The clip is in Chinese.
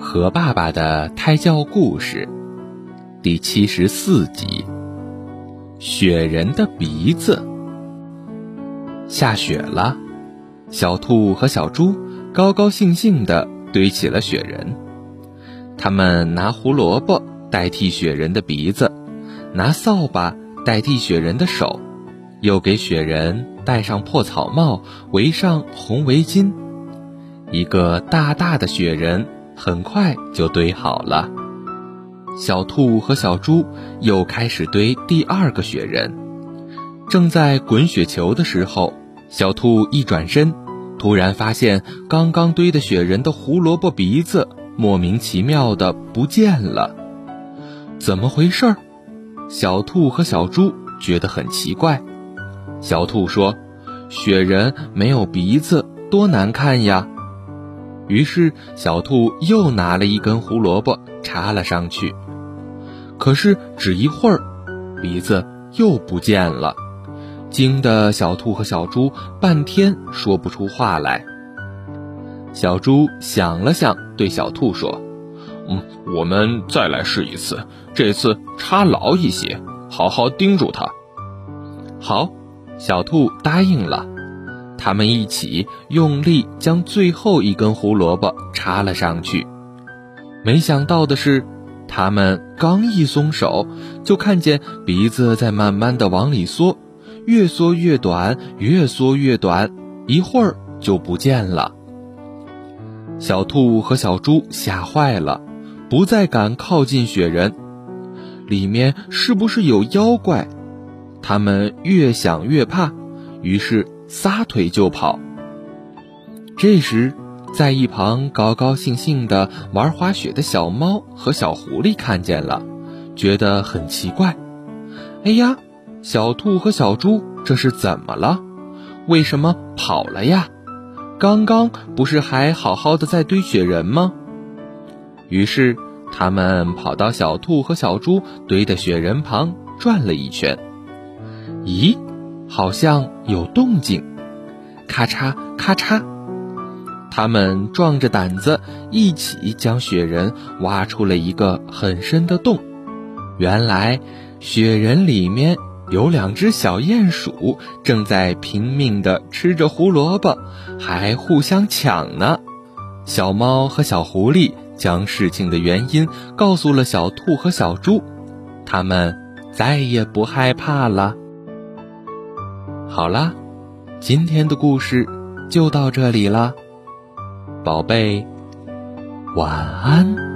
和爸爸的胎教故事第七十四集：雪人的鼻子。下雪了，小兔和小猪高高兴兴地堆起了雪人。他们拿胡萝卜代替雪人的鼻子，拿扫把代替雪人的手，又给雪人戴上破草帽，围上红围巾。一个大大的雪人很快就堆好了。小兔和小猪又开始堆第二个雪人。正在滚雪球的时候，小兔一转身，突然发现刚刚堆的雪人的胡萝卜鼻子莫名其妙的不见了。怎么回事？小兔和小猪觉得很奇怪。小兔说：“雪人没有鼻子，多难看呀！”于是，小兔又拿了一根胡萝卜插了上去，可是只一会儿，鼻子又不见了，惊得小兔和小猪半天说不出话来。小猪想了想，对小兔说：“嗯，我们再来试一次，这次插牢一些，好好盯住它。”好，小兔答应了。他们一起用力将最后一根胡萝卜插了上去，没想到的是，他们刚一松手，就看见鼻子在慢慢的往里缩，越缩越短，越缩越短，一会儿就不见了。小兔和小猪吓坏了，不再敢靠近雪人，里面是不是有妖怪？他们越想越怕，于是。撒腿就跑。这时，在一旁高高兴兴的玩滑雪的小猫和小狐狸看见了，觉得很奇怪。哎呀，小兔和小猪这是怎么了？为什么跑了呀？刚刚不是还好好的在堆雪人吗？于是，他们跑到小兔和小猪堆的雪人旁转了一圈。咦？好像有动静，咔嚓咔嚓，他们壮着胆子一起将雪人挖出了一个很深的洞。原来，雪人里面有两只小鼹鼠，正在拼命地吃着胡萝卜，还互相抢呢。小猫和小狐狸将事情的原因告诉了小兔和小猪，他们再也不害怕了。好啦，今天的故事就到这里啦，宝贝，晚安。